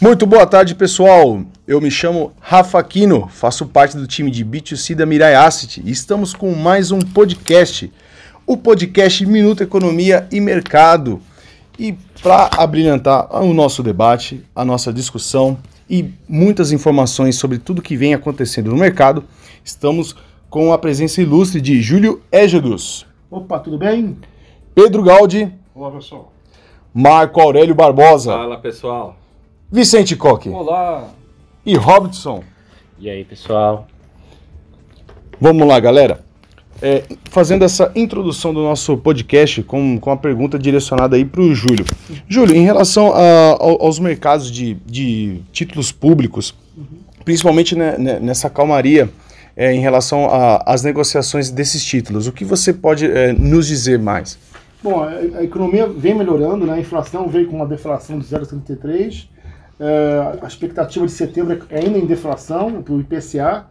Muito boa tarde, pessoal. Eu me chamo Rafa Aquino, faço parte do time de B2C da Mirai Asset e estamos com mais um podcast, o podcast Minuto Economia e Mercado. E para abrilhantar o nosso debate, a nossa discussão e muitas informações sobre tudo que vem acontecendo no mercado, estamos com a presença ilustre de Júlio Égedos. Opa, tudo bem? Pedro Galdi. Olá, pessoal. Marco Aurélio Barbosa. Fala, pessoal. Vicente Coque. Olá. E Robson. E aí, pessoal? Vamos lá, galera. É, fazendo essa introdução do nosso podcast com, com a pergunta direcionada aí para o Júlio. Júlio, em relação a, aos mercados de, de títulos públicos, uhum. principalmente né, nessa calmaria é, em relação às negociações desses títulos, o que você pode é, nos dizer mais? Bom, a, a, economia vem melhorando, né? a inflação veio com uma deflação de 0,33%, é, a expectativa de setembro é ainda em deflação para o IPCA,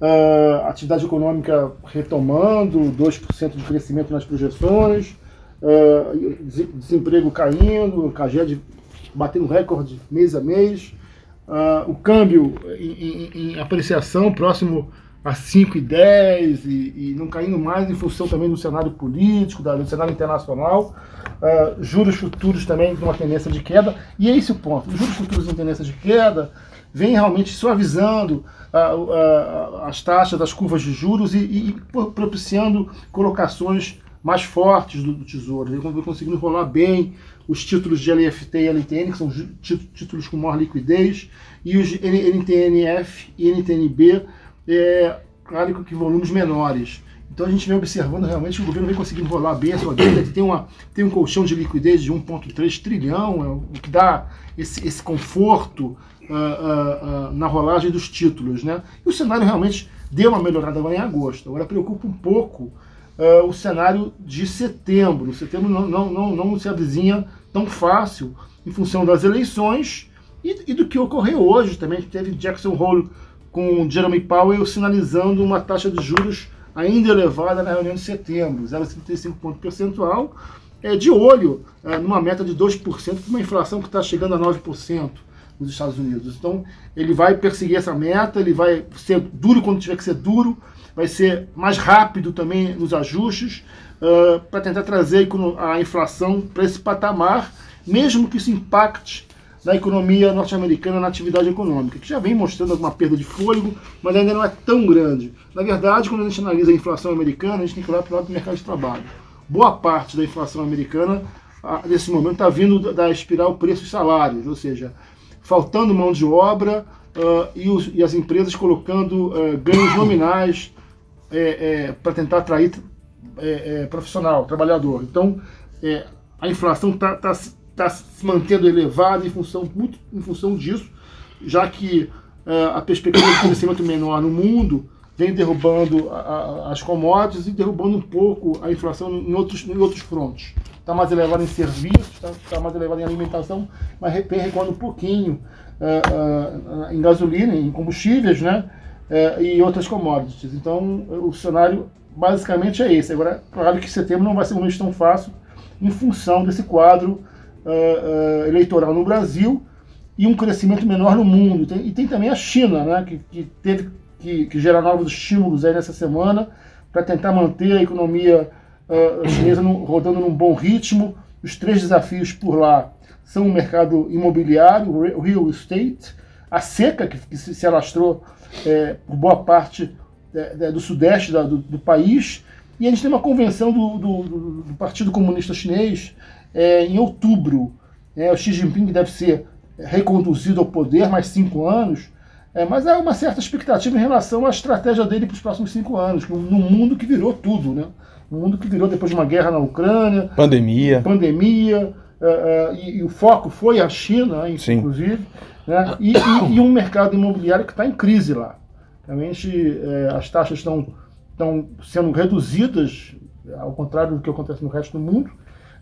uh, atividade econômica retomando, 2% de crescimento nas projeções, uh, desemprego caindo, CAGED batendo recorde mês a mês, uh, o câmbio em, em, em, apreciação próximo a 5,10 e, e não caindo mais em função também do cenário político, do cenário internacional, uh, juros futuros também com uma tendência de queda, e é esse o ponto, os juros futuros em tendência de queda vem realmente suavizando as taxas das curvas de juros e, e, propiciando colocações mais fortes do, do Tesouro. Ele conseguindo enrolar bem os títulos de LFT e LTN, que são títulos com maior liquidez, e os NTNF e NTNB, é, claro que volumes menores. Então a gente vem observando realmente que o governo vem conseguindo rolar bem a sua dívida, que tem, uma, tem um colchão de liquidez de 1,3 trilhão, é o que dá esse, esse conforto uh, uh, uh, na rolagem dos títulos. Né? E o cenário realmente deu uma melhorada agora em agosto. Agora preocupa um pouco o cenário de setembro. Setembro não, não, não, não se avizinha tão fácil em função das eleições e, e do que ocorreu hoje também. Teve Jackson Hole com Jeremy Powell sinalizando uma taxa de juros ainda elevada na reunião de setembro, 0,75 ponto percentual, é, de olho é, numa meta de 2%, com uma inflação que está chegando a 9% nos Estados Unidos. Então, ele vai perseguir essa meta, ele vai ser duro quando tiver que ser duro, vai ser mais rápido também nos ajustes, uh, para tentar trazer a inflação para esse patamar, mesmo que isso impacte na economia norte-americana, na atividade econômica, que já vem mostrando alguma perda de fôlego, mas ainda não é tão grande. Na verdade, quando a gente analisa a inflação americana, a gente tem que olhar para o lado do mercado de trabalho. Boa parte da inflação americana, nesse momento, está vindo da espiral preços-salários, ou seja, faltando mão de obra uh, e, os, e, as empresas colocando uh, ganhos nominais é, é, para tentar atrair é, é, profissional, trabalhador. Então, é, a inflação está tá, está se mantendo elevada em função, muito em função disso, já que uh, a perspectiva de crescimento menor no mundo vem derrubando a, a, as commodities e derrubando um pouco a inflação em outros, em outros frontes. Está mais elevada em serviços, está tá mais elevada em alimentação, mas vem recuando um pouquinho uh, uh, em gasolina, em combustíveis, né? e outras commodities. Então, o cenário basicamente é esse. Agora, claro que setembro não vai ser um mês tão fácil em função desse quadro uh, eleitoral no Brasil e um crescimento menor no mundo. Tem, e tem também a China, né, que, que teve que, que gerar novos estímulos aí nessa semana para tentar manter a economia uh, chinesa no, rodando num bom ritmo. Os três desafios por lá são o mercado imobiliário, o real estate, a seca que, que se, se, alastrou é, por boa parte é, do sudeste da, do, do, país, e a gente tem uma convenção do, do, do Partido Comunista Chinês é, em outubro. É, o Xi Jinping deve ser reconduzido ao poder mais cinco anos, é, mas há uma certa expectativa em relação à estratégia dele para os próximos cinco anos, num mundo que virou tudo, né? Um mundo que virou depois de uma guerra na Ucrânia, pandemia, pandemia, uh, uh, e, e, o foco foi a China, inclusive, né? e, e, e, um mercado imobiliário que está em crise lá. Realmente uh, as taxas estão estão sendo reduzidas, ao contrário do que acontece no resto do mundo,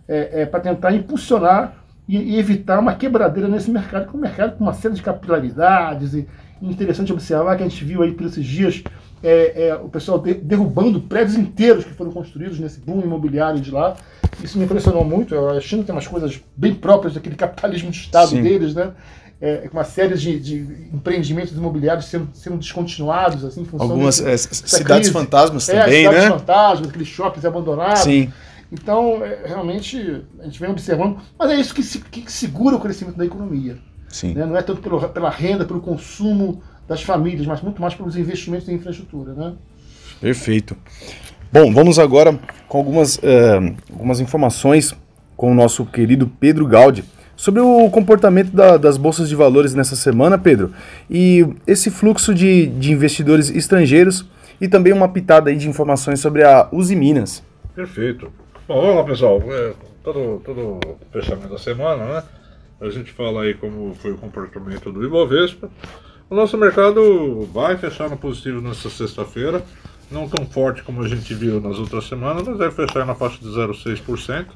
é, é, para tentar impulsionar e, e, evitar uma quebradeira nesse mercado, que é um mercado com uma série de capilaridades. E, e interessante observar que a gente viu aí por esses dias é, é, o pessoal de, derrubando prédios inteiros que foram construídos nesse boom imobiliário de lá. Isso me impressionou muito. A China tem umas coisas bem próprias daquele capitalismo de Estado Sim. deles, né? É, uma série de, de, empreendimentos imobiliários sendo, sendo descontinuados, assim, Algumas desse, é, cidades crise. fantasmas é, também, cidades né? fantasmas, aqueles shoppings abandonados. Sim. Então, é, realmente, a gente vem observando, mas é isso que, que segura o crescimento da economia. Sim. Né? Não é tanto pelo, pela renda, pelo consumo das famílias, mas muito mais pelos investimentos em infraestrutura. Né? Perfeito. Bom, vamos agora com algumas, uh, algumas informações com o nosso querido Pedro Gaudi sobre o comportamento da, das bolsas de valores nessa semana, Pedro, e esse fluxo de, de investidores estrangeiros e também uma pitada aí de informações sobre a Uzi Minas. Perfeito. Bom, vamos lá, pessoal. É, todo, todo fechamento da semana, né? A gente fala aí como foi o comportamento do Ibovespa. O nosso mercado vai fechar no positivo nessa sexta-feira. Não tão forte como a gente viu nas outras semanas, mas vai fechar na faixa de 0,6%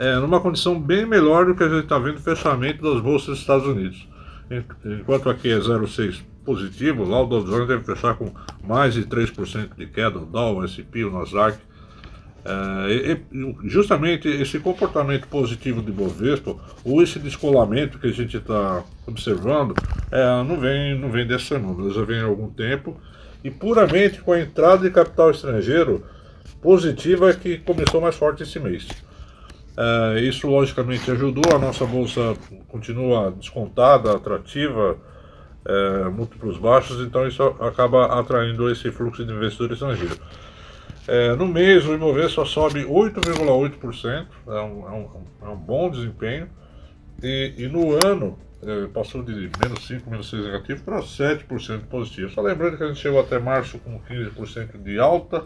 é, numa condição bem melhor do que a gente está vendo o fechamento das bolsas dos Estados Unidos. Enquanto aqui é 0,6 positivo, lá o Dow Jones deve fechar com mais de 3% de queda, o Dow, o S&P, o Nasdaq. É, e, justamente esse comportamento positivo de Bovespa, ou esse descolamento que a gente está observando, é, não, vem, não vem dessa semana, já vem há algum tempo, e puramente com a entrada de capital estrangeiro positiva que começou mais forte esse mês. É, isso logicamente ajudou, a nossa bolsa continua descontada, atrativa, é, múltiplos baixos, então isso acaba atraindo esse fluxo de investidores estrangeiros. É, no mês o Ibovespa sobe 8,8%, é um, é, um, é um bom desempenho, e, e no ano passou de menos 5, menos 6 negativo para 7% positivo. Só lembrando que a gente chegou até março com 15% de alta,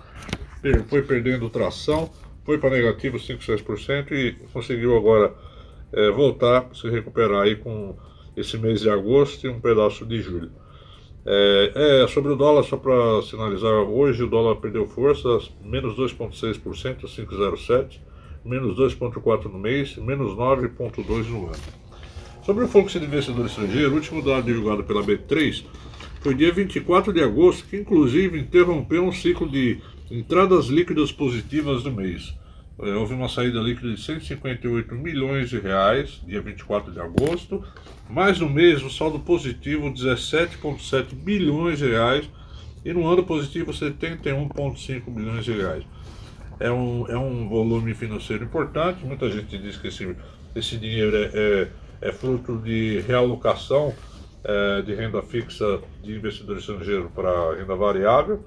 foi perdendo tração foi para negativo 5, 6% e conseguiu agora é, voltar, se recuperar aí com esse mês de agosto e um pedaço de julho. É, é sobre o dólar, só para sinalizar, hoje o dólar perdeu força, menos 2,6%, 5,07%, menos 2,4% no mês, menos 9,2% no ano. Sobre o fluxo de investidor estrangeiro, o último dado divulgado pela B3 foi dia 24 de agosto, que inclusive interrompeu um ciclo de Entradas líquidas positivas do mês. É, houve uma saída líquida de 158 milhões de reais, dia 24 de agosto, mais no mês o saldo positivo 17,7 bilhões de reais e no ano positivo 71,5 bilhões de reais. É um, é um volume financeiro importante, muita gente diz que esse, esse dinheiro é, é, é fruto de realocação é, de renda fixa de investidor estrangeiro para renda variável,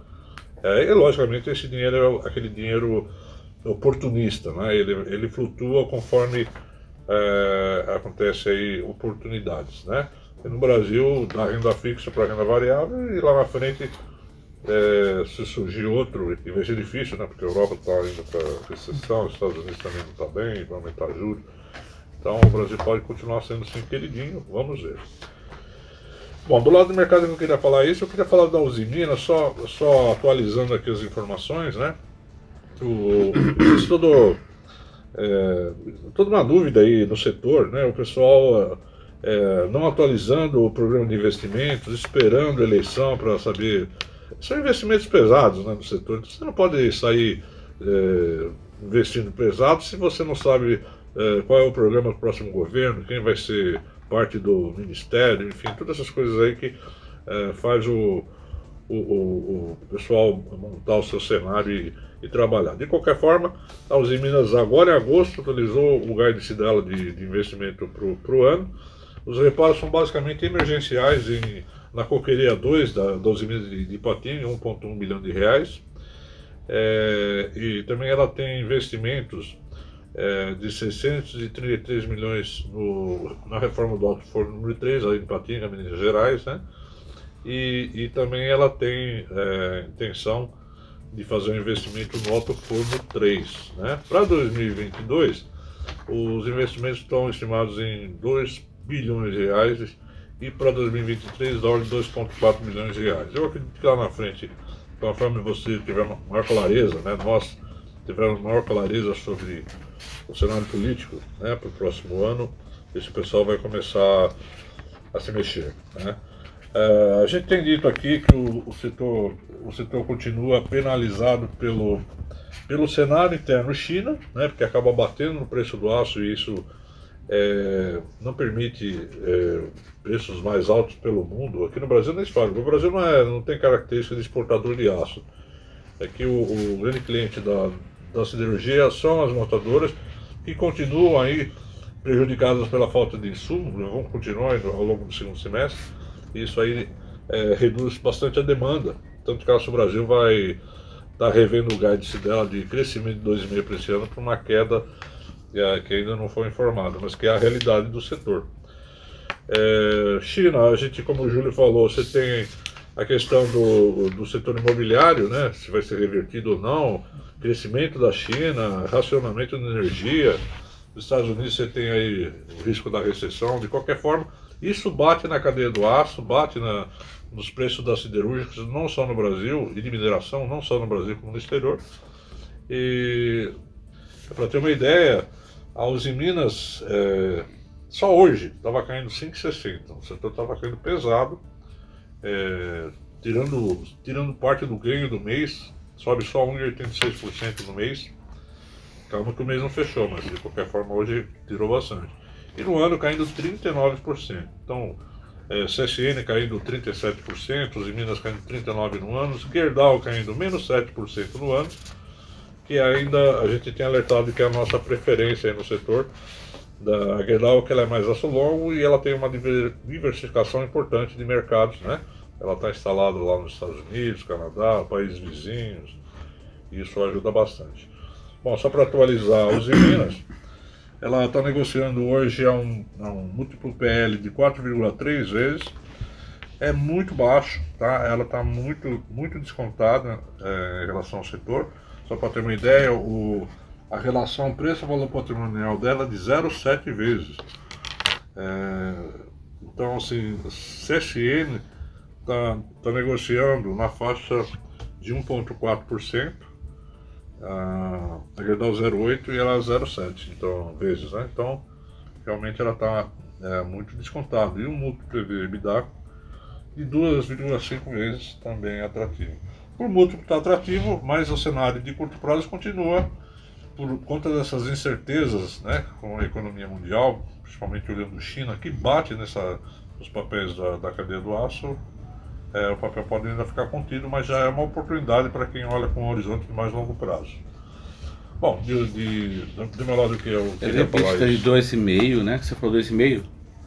é, e logicamente esse dinheiro é aquele dinheiro oportunista, né? ele, ele flutua conforme é, acontece aí oportunidades. Né? E no Brasil, da renda fixa para renda variável, e lá na frente é, se surgir outro, e vai ser difícil, né? porque a Europa está indo para recessão, os Estados Unidos também não está bem, vai aumentar juros. Então o Brasil pode continuar sendo assim queridinho, vamos ver. Bom, do lado do mercado que eu queria falar isso, eu queria falar da Usimina, só, só atualizando aqui as informações, né? O, todo, é, toda uma dúvida aí no setor, né? O pessoal é, não atualizando o programa de investimentos, esperando a eleição para saber. São investimentos pesados né, no setor, então você não pode sair é, investindo pesado se você não sabe é, qual é o programa do próximo governo, quem vai ser parte do ministério, enfim, todas essas coisas aí que é, faz o, o, o, o, pessoal montar o seu cenário e, e, trabalhar. De qualquer forma, a Uzi Minas agora em agosto atualizou o guidance dela de, de investimento para o ano. Os reparos são basicamente emergenciais em, na Coqueria 2 da, da Uzi Minas de, de Ipatinga, 1,1 milhão de reais. É, e também ela tem investimentos é, de 633 milhões no, na reforma do Alto Forno número 3, ali em Patinga, Minas Gerais, né? E, e também ela tem é, intenção de fazer um investimento no Alto Forno 3, né? Para 2022, os investimentos estão estimados em 2 bilhões de reais e para 2023 da ordem de 2,4 milhões de reais. Eu acredito que lá na frente, conforme você tiver maior clareza, né? Nós tivermos maior clareza sobre o cenário político né, para o próximo ano, esse pessoal vai começar a se mexer. Né? É, a gente tem dito aqui que o, o, setor, o setor continua penalizado pelo, pelo cenário interno China, né, porque acaba batendo no preço do aço e isso é, não permite é, preços mais altos pelo mundo. Aqui no Brasil não é histórico. O Brasil não, é, não tem característica de exportador de aço. É que o, o grande cliente da, da siderurgia são as montadoras que continuam aí prejudicadas pela falta de insumo, vão continuar ao longo do segundo semestre. Isso aí é, reduz bastante a demanda. Tanto que a Aço Brasil vai estar tá revendo o guidance dela de crescimento de 2,5% para esse ano para uma queda é, que ainda não foi informada, mas que é a realidade do setor. É, China, a gente, como o Júlio falou, você tem a questão do, do setor imobiliário, né? Se vai ser revertido ou não, crescimento da China, racionamento de energia. Nos Estados Unidos você tem aí o risco da recessão. De qualquer forma, isso bate na cadeia do aço, bate na, nos preços das siderúrgicas, não só no Brasil, e de mineração, não só no Brasil como no exterior. E para ter uma ideia, a Uzi Minas, é, só hoje, estava caindo 5,60. O setor estava caindo pesado, é, tirando, tirando parte do ganho do mês, sobe só 1,86% no mês. Calma que o mês não fechou, mas de qualquer forma hoje tirou bastante. E no ano caindo 39%. Então, é, CSN caindo 37%, os Minas caindo 39% no ano, Gerdau caindo menos 7% no ano, que ainda a gente tem alertado que é a nossa preferência no setor da Gerdau, que ela é mais aço longo e ela tem uma diversificação importante de mercados, né? Ela está instalada lá nos Estados Unidos, Canadá, países vizinhos, e isso ajuda bastante. Bom, só para atualizar os Minas, ela está negociando hoje a um, a um múltiplo PL de 4,3 vezes. É muito baixo, tá? Ela está muito, muito descontada é, em relação ao setor. Só para ter uma ideia, o, a relação preço-valor patrimonial dela é de 0,7 vezes. É, então, assim, CSN está tá negociando na faixa de 1,4% a Gerdau 0,8 e ela 0,7 então, vezes, né? Então, realmente ela está é, muito descontada. E o múltiplo PV-EBITDA de 2,5 vezes também é atrativo. Por múltiplo está atrativo, mas o cenário de curto prazo continua por conta dessas incertezas né, com a economia mundial, principalmente olhando China, que bate nessa, nos papéis da, da cadeia do aço, é, o papel pode ainda ficar contido, mas já é uma oportunidade para quem olha com um horizonte de mais longo prazo. Bom, de, de, de meu lado que eu queria EV falar de 2,5, né? Que você falou 2,5?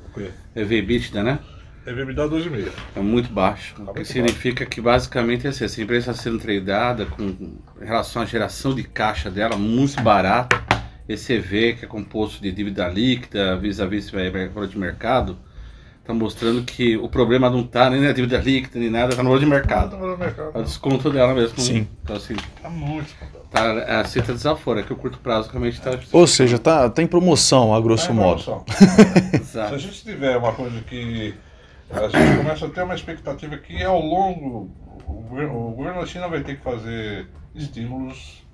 O quê? EV EBITDA, né? Me dá 2,5. É muito baixo. Tá o que significa baixo. que basicamente é assim, essa empresa está sendo tradeada com em relação à geração de caixa dela muito barata. Esse EV que é composto de dívida líquida, vis-a-vis -vis de mercado, Tá mostrando que o problema não tá nem na dívida líquida, nem nada, tá no valor de mercado. Tá no mercado. É o desconto dela mesmo. Sim. Então, assim, tá muito Tá, é, a cita desafora, que o curto prazo realmente tá. Ou seja, tá, tá em promoção, a grosso tá modo. Se a gente tiver uma coisa que a gente começa a ter uma expectativa que ao longo o governo, da China vai ter que fazer estímulos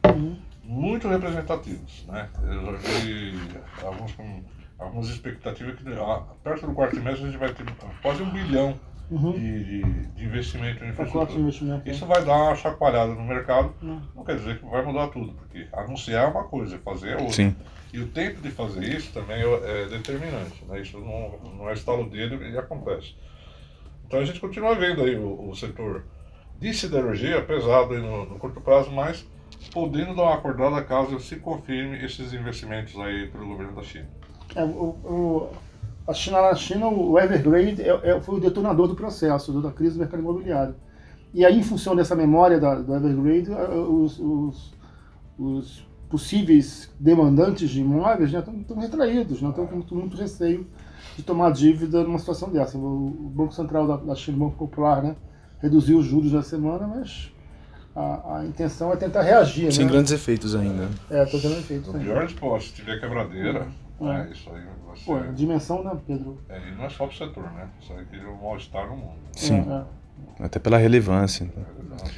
muito representativos, né? Eu já vi alguns com algumas expectativas que ah, perto do quarto trimestre a gente vai ter quase um bilhão uhum. de, de, de, investimento em infraestrutura. Investimento, Isso vai dar uma chacoalhada no mercado, uhum. não quer dizer que vai mudar tudo, porque anunciar é uma coisa, fazer é outra. Sim. E o tempo de fazer isso também é, é determinante, né? isso não, não é estalo dedo e acontece. Então a gente continua vendo aí o, o setor de siderurgia pesado aí no, no curto prazo, mas podendo dar uma acordada caso se confirme esses investimentos aí pelo governo da China. É, o, o, a China, na China, o Evergrande é, é, foi o detonador do processo, da crise do mercado imobiliário. E aí, em função dessa memória da, do Evergrande, os, os, os, possíveis demandantes de imóveis estão né, retraídos, não estão com muito, muito, receio de tomar dívida numa situação dessa. O, o Banco Central da, da China, o Banco Popular, né, reduziu os juros na semana, mas a, a, intenção é tentar reagir. Sem né? grandes efeitos ainda. É, estou tendo efeitos. O pior disposto, se tiver quebradeira, é. isso aí você... Pô, dimensão, né, Pedro? É, e não é só pro setor, né? Isso aí cria um mal-estar no mundo. Sim. É, Até pela relevância. Então.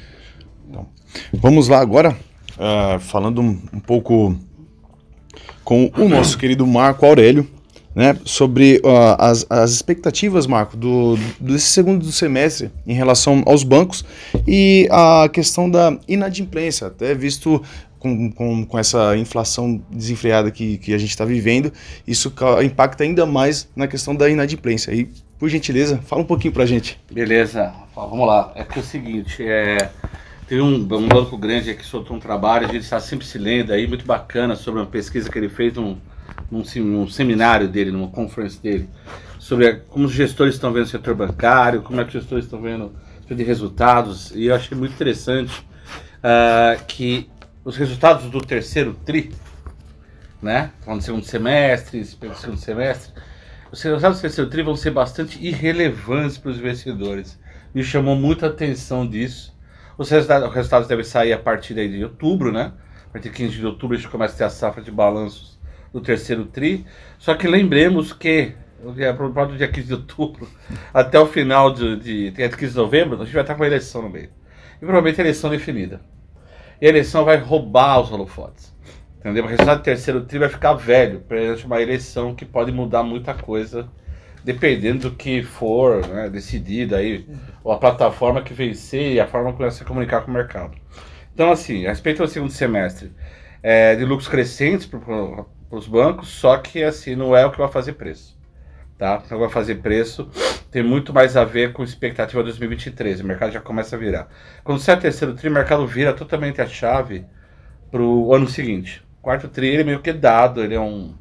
então. vamos lá agora, uh, falando um, um pouco com o nosso querido Marco Aurélio, né, sobre uh, as, as expectativas, Marco, do, desse segundo semestre em relação aos bancos e a questão da inadimplência, até visto com, com, com essa inflação desenfreada que, que a gente está vivendo, isso impacta ainda mais na questão da inadimplência. E, por gentileza, fala um pouquinho para a gente. Beleza, vamos lá. É que é o seguinte, é, teve um, um banco grande que soltou um trabalho, a gente está sempre se lendo aí, muito bacana, sobre uma pesquisa que ele fez num, num, num seminário dele, numa conference dele, sobre como os gestores estão vendo o setor bancário, como é que os gestores estão vendo de resultados, e eu achei muito interessante uh, que os resultados do terceiro TRI, né, falando segundo semestre, segundo semestre, os resultados do terceiro TRI vão ser bastante irrelevantes para os investidores. Me chamou muita atenção disso. Os resultados, os resultados devem sair a partir de outubro, né? A partir de 15 de outubro a gente começa a ter a safra de balanços do terceiro TRI. Só que lembremos que do dia 15 de outubro até o final de, de, de 15 de novembro, a gente vai estar com a eleição no meio. E provavelmente a eleição definida. E a eleição vai roubar os holofotes. Entendeu? O resultado do terceiro TRI vai ficar velho perante uma eleição que pode mudar muita coisa dependendo do que for né, decidido aí, ou a plataforma que vencer e a forma como vai se comunicar com o mercado. Então, assim, a respeito do segundo semestre, é, de lucros crescentes para os bancos, só que assim, não é o que vai fazer preço. Tá? Não vai fazer preço, tem muito mais a ver com expectativa 2023, o mercado já começa a virar. Quando sai o terceiro tri, o mercado vira totalmente a chave para o ano seguinte. Quarto tri, ele é meio que dado, ele é um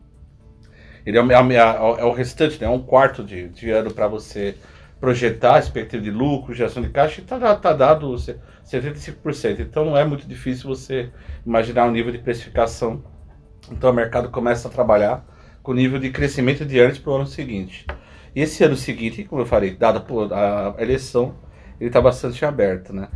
ele é, é, é, é o restante, né? é um quarto de, de ano para você projetar a expectativa de lucro, geração de caixa, está tá dado 75%. Então não é muito difícil você imaginar um nível de precificação. Então o mercado começa a trabalhar com o nível de crescimento de antes para o ano seguinte. E esse ano seguinte, como eu falei, dada a eleição, ele está bastante aberto. Né?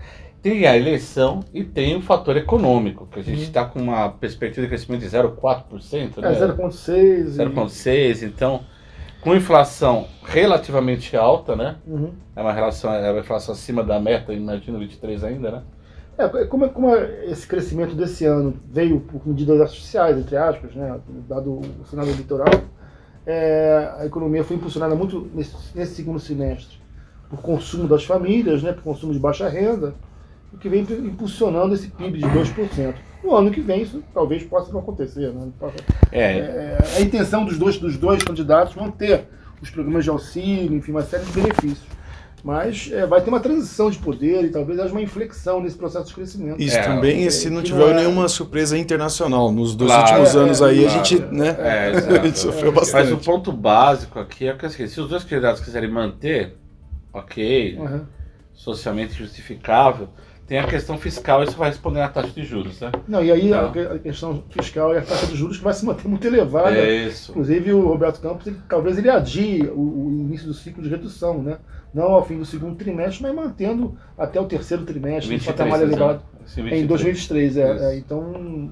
tem a eleição e tem o fator econômico, que a gente está uhum. com uma perspectiva de crescimento de 0,4%. Né? É, 0,6%. 0,6%. Então, com inflação relativamente alta, né? Uhum. É uma relação, é uma inflação acima da meta, imagino 23 ainda, né? É, como, como esse crescimento desse ano veio por medidas artificiais, entre aspas, né? Dado o cenário eleitoral, é, a economia foi impulsionada muito nesse, nesse segundo semestre por consumo das famílias, né? Por consumo de baixa renda o que vem impulsionando esse PIB de 2%. No ano que vem isso talvez possa não acontecer. Né? É. É, a intenção dos dois, dos dois candidatos vão ter os programas de auxílio, enfim, uma série de benefícios. Mas é, vai ter uma transição de poder e talvez haja uma inflexão nesse processo de crescimento. Isso é, também, se não tiver não é... nenhuma surpresa internacional. Nos dois claro, últimos anos aí, claro. a gente, né, a gente sofreu bastante. Mas o ponto básico aqui é que assim, se os dois candidatos quiserem manter, ok, uhum. socialmente justificável, tem a questão fiscal, isso vai responder à taxa de juros, né? Não, e aí então, a, questão fiscal e a taxa de juros que vai se manter muito elevada. É isso. Inclusive o Roberto Campos, ele, talvez ele adie o, o, início do ciclo de redução, né? Não ao fim do segundo trimestre, mas mantendo até o terceiro trimestre, um patamar elevado. Em 2023, é, é, Então.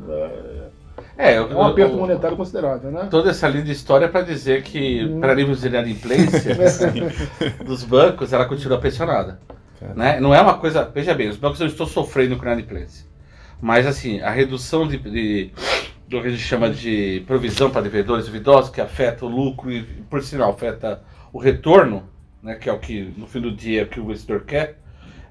É, é um aperto monetário considerável, né? Toda essa linda história para dizer que, hum. para níveis de inadimplência dos bancos, ela continua pressionada. Né? Não é uma coisa. Veja bem, os bancos não estão sofrendo com inadimplência. Mas assim, a redução de, de do que a gente chama de provisão para devedores duvidosos, que afeta o lucro e, por sinal, afeta o retorno, né, que é o que, no fim do dia, é o que o investidor quer,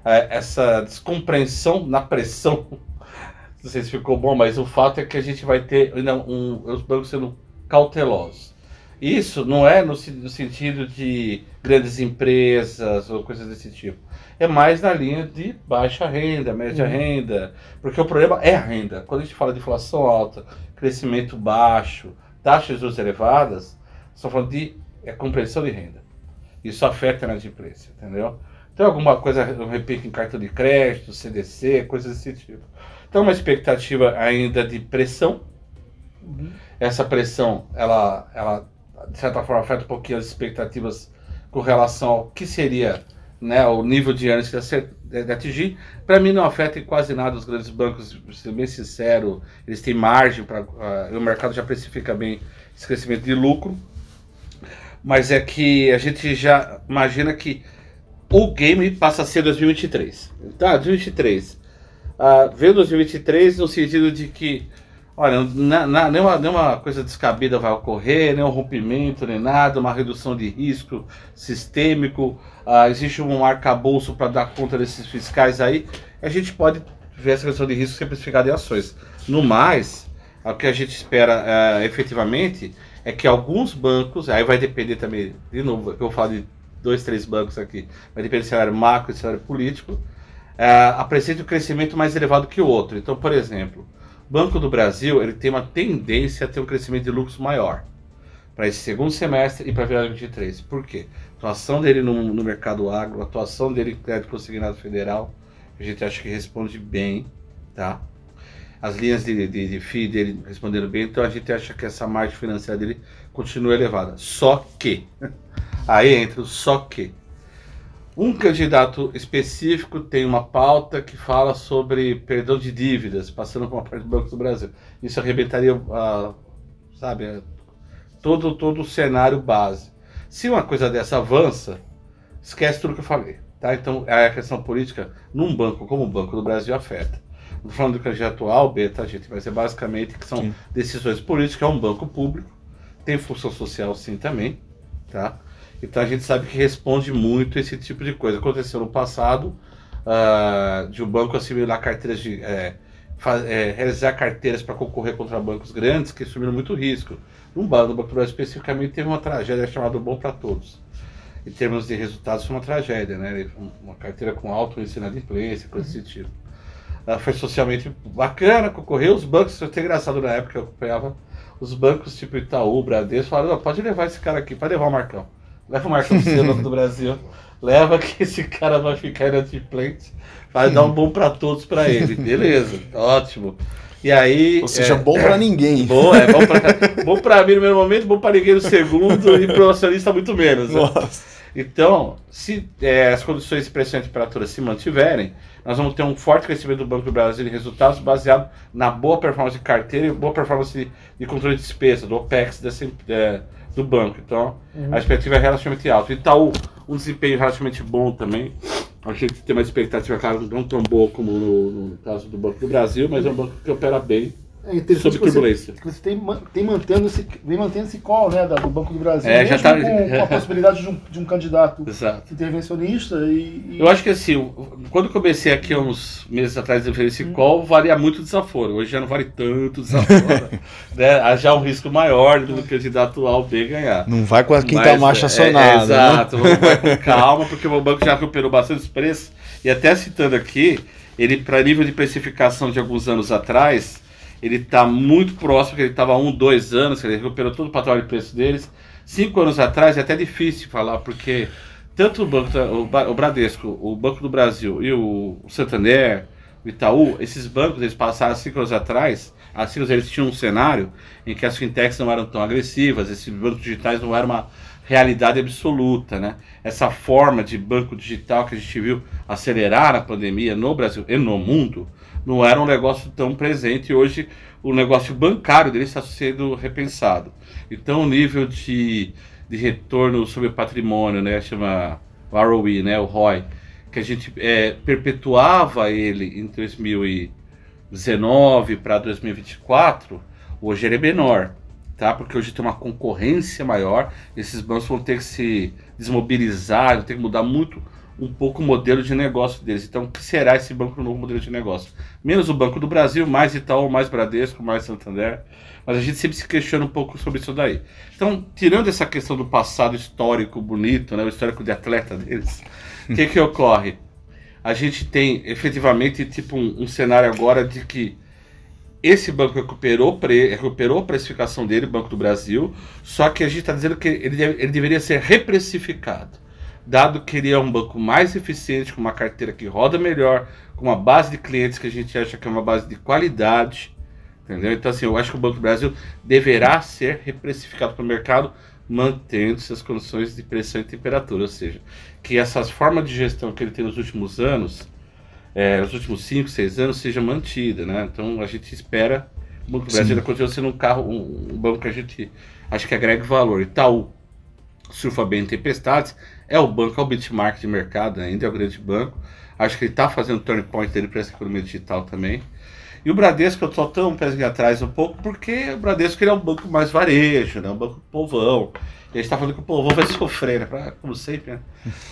é, essa descompreensão na pressão, não sei se ficou bom, mas o fato é que a gente vai ter não, um, os bancos sendo cautelosos. Isso não é no, no sentido de grandes empresas ou coisas desse tipo é mais na linha de baixa renda, média uhum. renda, porque o problema é a renda. Quando a gente fala de inflação alta, crescimento baixo, taxas de juros elevadas, estamos falando de é, compreensão de renda. Isso afeta a inadimplência, entendeu? Então alguma coisa, um repique em cartão de crédito, CDC, coisas desse tipo. Então uma expectativa ainda de pressão. Uhum. Essa pressão, ela, ela de certa forma afeta um pouquinho as expectativas com relação ao que seria né, o nível de earnings de, de atingir. Para mim não afeta em quase nada os grandes bancos, ser bem sincero, eles têm margem para uh, o mercado já precifica bem esse crescimento de lucro. Mas é que a gente já imagina que o game passa a ser 2023. Tá, 2023. Uh, vê 2023 no sentido de que Olha, na, na, nenhuma, nenhuma coisa descabida vai ocorrer, nenhum rompimento, nem nada, uma redução de risco sistêmico, uh, existe um arcabouço para dar conta desses fiscais aí. A gente pode ver essa questão de risco ser precificado em ações. No mais, o que a gente espera uh, efetivamente é que alguns bancos, aí vai depender também, de novo, eu vou falar de dois, três bancos aqui, vai depender do cenário macro e cenário político, uh, apresente um crescimento mais elevado que o outro. Então, por exemplo, Banco do Brasil ele tem uma tendência a ter um crescimento de lucros maior para esse segundo semestre e para a virada 23. Por quê? A atuação dele no, no mercado agro, a atuação dele no crédito consignado federal, a gente acha que responde bem, tá? As linhas de, de, de FII dele responderam bem, então a gente acha que essa margem financeira dele continua elevada. Só que, aí entra o só que. Um candidato específico tem uma pauta que fala sobre perdão de dívidas, passando por uma parte do Banco do Brasil. Isso arrebentaria, uh, sabe, todo, todo o cenário base. Se uma coisa dessa avança, esquece tudo que eu falei. Tá? Então, a questão política, num banco como o Banco do Brasil, afeta. Não estou falando do candidato atual, B, tá, gente? Mas é basicamente que são sim. decisões políticas, é um banco público, tem função social sim também, tá? Então a gente sabe que responde muito esse tipo de coisa. Aconteceu no passado uh, de um banco assimilar carteiras de. É, é, realizar carteiras para concorrer contra bancos grandes que assumiram muito risco. No Banco do Banco do Brasil especificamente teve uma tragédia chamada Bom para Todos. Em termos de resultados foi uma tragédia, né? Uma carteira com alto índice de inadimplência, coisa desse tipo. Uh, foi socialmente bacana, concorreu. Os bancos, foi até engraçado na época que eu acompanhava, os bancos tipo Itaú, Bradesco, falaram, pode levar esse cara aqui, pode levar o Marcão. Leva o Marcão Banco do Brasil. Leva que esse cara vai ficar inadimplente. Vai dar um bom para todos para ele. Beleza, ótimo. E aí. Ou seja, é, bom para ninguém. Bom, é bom para bom pra mim no primeiro momento, bom para ninguém no segundo e pro acionista muito menos. Né? Então, se é, as condições de pressão e temperatura se mantiverem, nós vamos ter um forte crescimento do Banco do Brasil de resultados baseado na boa performance de carteira e boa performance de, controle de despesa, do OPEX desse, é, do banco. Então, uhum. a expectativa é relativamente alta. Itaú, um desempenho relativamente bom também. A gente tem uma expectativa, claro, não tão boa como no, no caso do Banco do Brasil, mas é um banco que opera bem é interessante sobre turbulência. Você, você tem, tem mantendo esse, vem mantendo esse call né, do Banco do Brasil, é, já tá... com, com, a possibilidade de um, de um candidato Exato. intervencionista. E, e, Eu acho que assim, quando comecei aqui uns meses atrás a ver esse hum. call, valia muito desaforo. Hoje já não vale tanto desaforo. né? Há já um risco maior do candidato A ou B ganhar. Não vai com a quinta Mas, marcha acionada. É, é, exato, né? vai com calma, porque o banco já recuperou bastante os preços. E até citando aqui, ele, para nível de precificação de alguns anos atrás, ele está muito próximo, que ele estava há um, dois anos, ele recuperou todo o patamar de preço deles. Cinco anos atrás é até difícil falar, porque tanto o, banco, o Bradesco, o Banco do Brasil e o Santander, o Itaú, esses bancos eles passaram cinco anos atrás, assim eles tinham um cenário em que as fintechs não eram tão agressivas, esses bancos digitais não eram uma realidade absoluta, né? Essa forma de banco digital que a gente viu acelerar a pandemia no Brasil e no mundo, não era um negócio tão presente hoje o negócio bancário dele está sendo repensado. Então o nível de, de retorno sobre patrimônio, né, chama ROE, né, o ROI, que a gente é, perpetuava ele em 2019 para 2024, hoje ele é menor, tá? Porque hoje tem uma concorrência maior, esses bancos vão ter que se desmobilizar, vão ter que mudar muito um pouco o modelo de negócio deles. Então, o que será esse banco no novo modelo de negócio? Menos o Banco do Brasil, mais Itaú, mais Bradesco, mais Santander. Mas a gente sempre se questiona um pouco sobre isso daí. Então, tirando essa questão do passado histórico bonito, né, o histórico de atleta deles, o que, que ocorre? A gente tem efetivamente tipo um, um cenário agora de que esse banco recuperou, pre, recuperou a precificação dele, Banco do Brasil, só que a gente está dizendo que ele, ele deveria ser reprecificado dado que ele é um banco mais eficiente, com uma carteira que roda melhor, com uma base de clientes que a gente acha que é uma base de qualidade, entendeu? Então, assim, eu acho que o Banco do Brasil deverá ser reprecificado para o mercado, mantendo suas condições de pressão e temperatura, ou seja, que essas formas de gestão que ele tem nos últimos anos, é, nos últimos 5, 6 anos, seja mantida, né? Então, a gente espera o Banco do Brasil continue sendo um carro, um, um banco que a gente acho que agrega valor. Itaú surfa bem em tempestades, é o banco, é o benchmark de mercado ainda, é o grande banco. Acho que ele está fazendo turn point dele para essa economia digital também. E o Bradesco eu tô tão um pezinho atrás um pouco, porque o Bradesco ele é um banco mais varejo, né? um banco povão. E a gente tá falando que o povão vai sofrer, né? Pra, como sempre, né?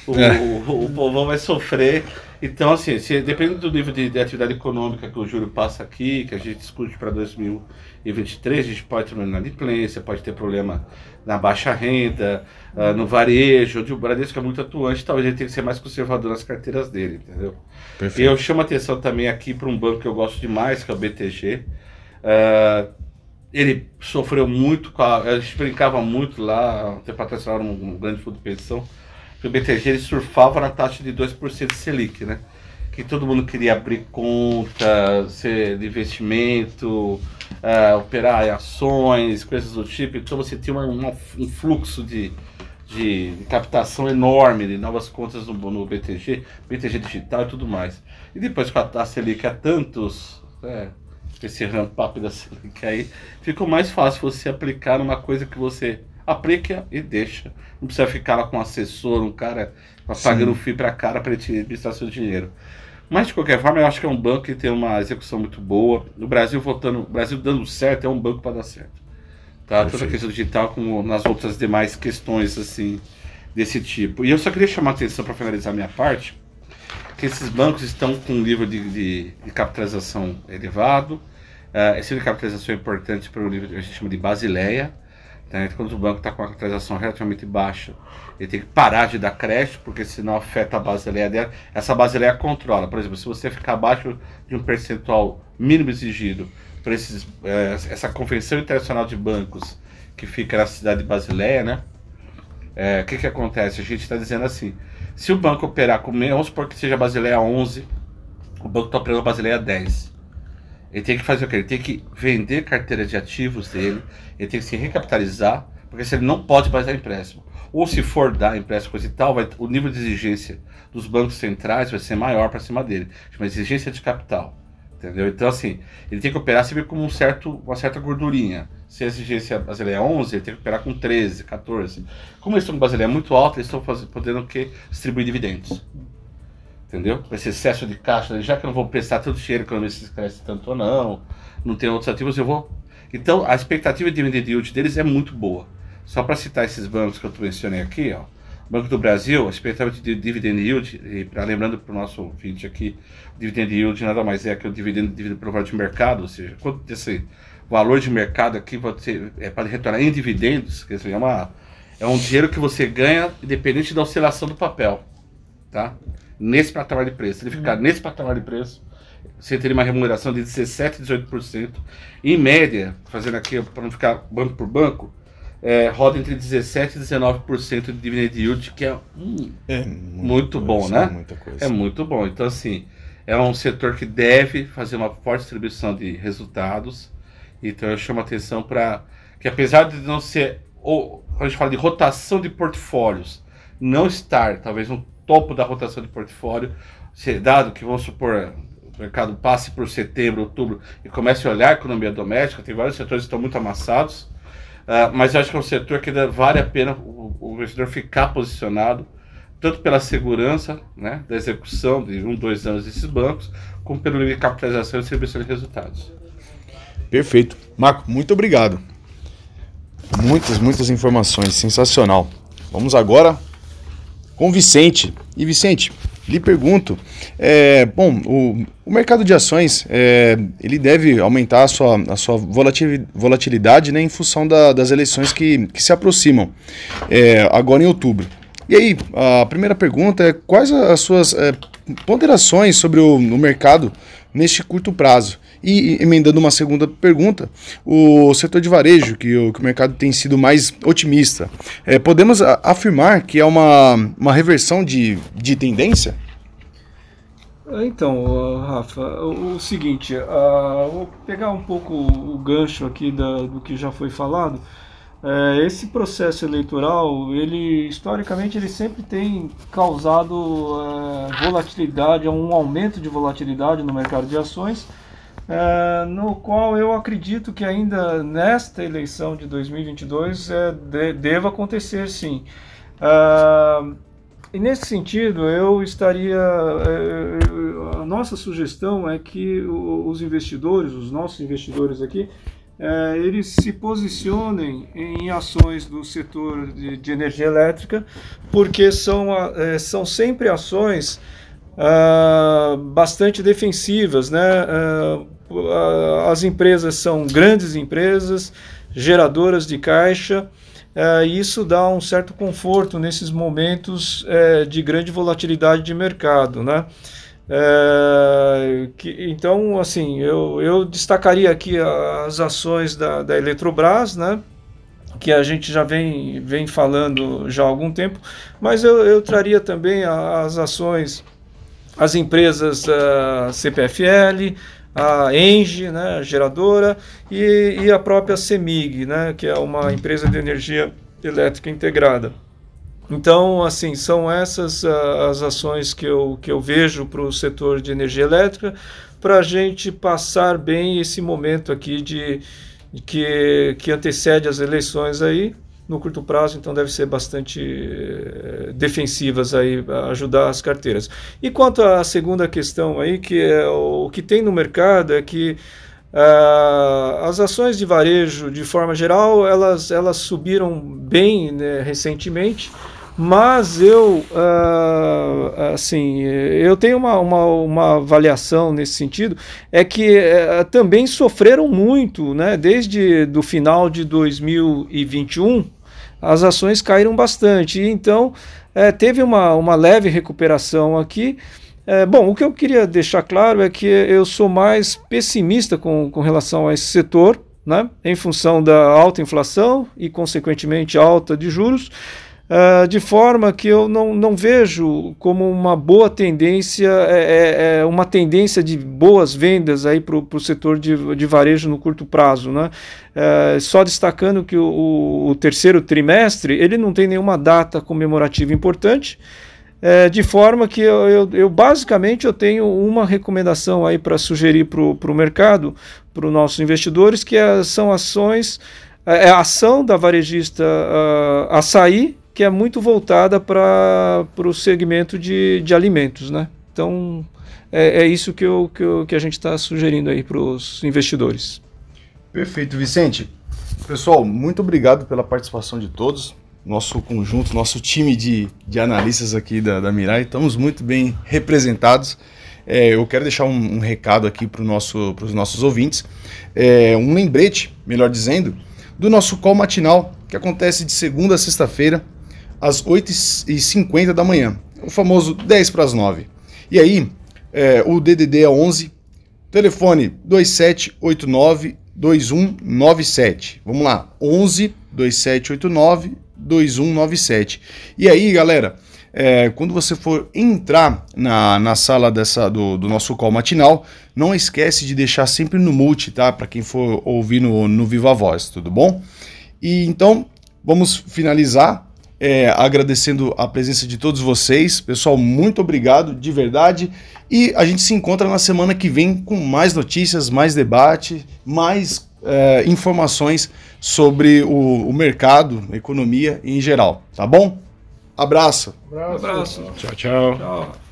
O, é. o, o, povão vai sofrer. Então, assim, se, dependendo do nível de, de, atividade econômica que o Júlio passa aqui, que a gente discute para 2023, a gente pode ter problema na inadimplência, pode ter problema na baixa renda, uh, no varejo, onde o Bradesco é muito atuante, talvez ele tenha que ser mais conservador nas carteiras dele, entendeu? Perfeito. E eu chamo a atenção também aqui para um banco que eu gosto demais, que é o BTG. Uh, ah, ele sofreu muito a. A gente brincava muito lá, um tempo atrás um, um grande fundo de pensão, que o BTG ele surfava na taxa de 2% de Selic, né? Que todo mundo queria abrir conta, ser de investimento, uh, operar em ações, coisas do tipo. Então você tinha uma, uma, um fluxo de, de, de, captação enorme de novas contas no, no BTG, BTG digital e tudo mais. E depois com a taxa Selic há tantos. É, esse ramp-up da Selic aí, ficou mais fácil você aplicar numa coisa que você aplica e deixa. Não precisa ficar lá com um assessor, um cara pagando fio para cara para ele te administrar seu dinheiro. Mas de qualquer forma, eu acho que é um banco que tem uma execução muito boa. No Brasil votando, o Brasil dando certo, é um banco para dar certo. Tá? Toda a questão digital, como nas outras demais questões assim desse tipo. E eu só queria chamar a atenção para finalizar a minha parte que esses bancos estão com um nível de, de, de capitalização elevado. Uh, esse nível de capitalização é importante para o nível que a gente chama de Basileia. Né? Quando o banco está com uma capitalização relativamente baixa, ele tem que parar de dar crédito, porque senão afeta a Basileia dela. Essa Basileia controla. Por exemplo, se você ficar abaixo de um percentual mínimo exigido por esses, eh, essa Convenção Internacional de Bancos que fica na cidade de Basileia, né? Eh, o que, que acontece? A gente está dizendo assim: se o banco operar com, vamos supor que seja Basileia 11, o banco está operando Basileia 10. Ele tem que fazer o quê? Ele tem que vender carteira de ativos dele, ele tem que se recapitalizar, porque se ele não pode mais dar empréstimo. Ou se for dar empréstimo coisa e tal, vai, o nível de exigência dos bancos centrais vai ser maior para cima dele. Chama exigência de capital. Entendeu? Então, assim, ele tem que operar sempre com um certo, uma certa gordurinha. Se a exigência brasileira é 11, ele tem que operar com 13, 14. Como eles estão com brasileira muito alta, eles estão fazendo, podendo que distribuir dividendos. Entendeu? Esse excesso de caixa, já que eu não vou prestar tanto dinheiro que eu não sei se cresce tanto ou não, não tem outros ativos, eu vou. Então, a expectativa de dividend yield deles é muito boa. Só para citar esses bancos que eu mencionei aqui, ó. Banco do Brasil, a expectativa de dividend yield, e pra, lembrando para o nosso ouvinte aqui, dividend yield nada mais é que o dividendo dividido pelo valor de mercado, ou seja, quanto desse valor de mercado aqui pode ser, é para retornar em dividendos, quer dizer, é, uma, é um dinheiro que você ganha independente da oscilação do papel, tá? Nesse patamar de preço. Se ele ficar uhum. nesse patamar de preço, você teria uma remuneração de 17, 18%. Em média, fazendo aqui para não ficar banco por banco, é, roda entre 17% e 19% de dividend yield, que é, hum, é muito, muito bom, né? É, é muito bom. Então, assim, é um setor que deve fazer uma forte distribuição de resultados. Então, eu chamo a atenção para que, apesar de não ser, ou, a gente fala de rotação de portfólios, não estar, talvez, no topo da rotação de portfólio, ser dado que, vamos supor, o mercado passe por setembro, outubro e comece a olhar a economia doméstica, tem vários setores que estão muito amassados Uh, mas eu acho que é um setor que vale a pena o, o investidor ficar posicionado, tanto pela segurança né, da execução de um, dois anos desses bancos, como pelo nível de capitalização e distribuição de resultados. Perfeito. Marco, muito obrigado. Muitas, muitas informações, sensacional. Vamos agora com Vicente. E Vicente, lhe pergunto, é, bom, o, o, mercado de ações, é, ele deve aumentar a sua, a sua volatilidade né, em função da, das eleições que, que se aproximam é, agora em outubro. E aí, a primeira pergunta é quais as suas é, ponderações sobre o, o mercado neste curto prazo? E emendando uma segunda pergunta, o setor de varejo, que o, que o mercado tem sido mais otimista, é, podemos afirmar que é uma, uma reversão de, de tendência? Então, Rafa, o, seguinte, uh, vou pegar um pouco o gancho aqui da, do que já foi falado. É, esse processo eleitoral, ele historicamente ele sempre tem causado é, volatilidade, um aumento de volatilidade no mercado de ações é, no qual eu acredito que ainda nesta eleição de 2022 é, de, deva acontecer sim. É, e nesse sentido, eu estaria. É, a nossa sugestão é que os investidores, os nossos investidores aqui, é, eles se posicionem em ações do setor de, de energia elétrica, porque são, são sempre ações ah, bastante defensivas. Né? Ah, as empresas são grandes empresas, geradoras de caixa, é, isso dá um certo conforto nesses momentos é, de grande volatilidade de mercado, né? É, que, então, assim, eu, eu destacaria aqui as ações da, da Eletrobras, né? que a gente já vem, vem falando já há algum tempo, mas eu, eu traria também as ações, as empresas uh, CPFL, a Engie, né, a geradora, e, e a própria CEMIG, né, que é uma empresa de energia elétrica integrada. Então, assim, são essas uh, as ações que eu, que eu vejo para o setor de energia elétrica, para a gente passar bem esse momento aqui de, de, que, que antecede as eleições aí, no curto prazo, então deve ser bastante eh, defensivas aí, ajudar as carteiras. E quanto à segunda questão aí, que é o que tem no mercado é que Uh, as ações de varejo, de forma geral, elas, elas subiram bem né, recentemente, mas eu, uh, assim, eu tenho uma, uma, uma, avaliação nesse sentido, é que uh, também sofreram muito, né, desde do final de 2021, as ações caíram bastante. Então, é, teve uma, uma leve recuperação aqui. É, bom, o que eu queria deixar claro é que eu sou mais pessimista com, com relação a esse setor, né, em função da alta inflação e, consequentemente, alta de juros. Uh, de forma que eu não, não vejo como uma boa tendência, é, é, é uma tendência de boas vendas para o setor de, de varejo no curto prazo. Né? Uh, só destacando que o, o, terceiro trimestre ele não tem nenhuma data comemorativa importante, uh, de forma que eu, eu, eu, basicamente eu tenho uma recomendação aí para sugerir para o mercado, para os nossos investidores, que é, são ações, é, é a ação da varejista uh, açaí, que é muito voltada para o segmento de, de alimentos. Né? Então, é, é isso que, eu, que, eu, que a gente está sugerindo aí para os investidores. Perfeito, Vicente. Pessoal, muito obrigado pela participação de todos. Nosso conjunto, nosso time de, de analistas aqui da, da Mirai, estamos muito bem representados. É, eu quero deixar um, um recado aqui para nosso, os nossos ouvintes. É, um lembrete, melhor dizendo, do nosso call matinal, que acontece de segunda a sexta-feira, às 8h50 da manhã, o famoso 10 para as 9. E aí, é, o DDD é 11, telefone 2789 2197. Vamos lá, 11 2789 2197. E aí, galera, é, quando você for entrar na, na sala dessa do, do nosso call matinal, não esquece de deixar sempre no mute, tá? Para quem for ouvir no, no Viva Voz, tudo bom? E então, vamos finalizar é, agradecendo a presença de todos vocês. Pessoal, muito obrigado, de verdade. E a gente se encontra na semana que vem com mais notícias, mais debate, mais é, informações sobre o, o mercado, a economia em geral. Tá bom? Abraço. Abraço. Tchau, tchau. tchau.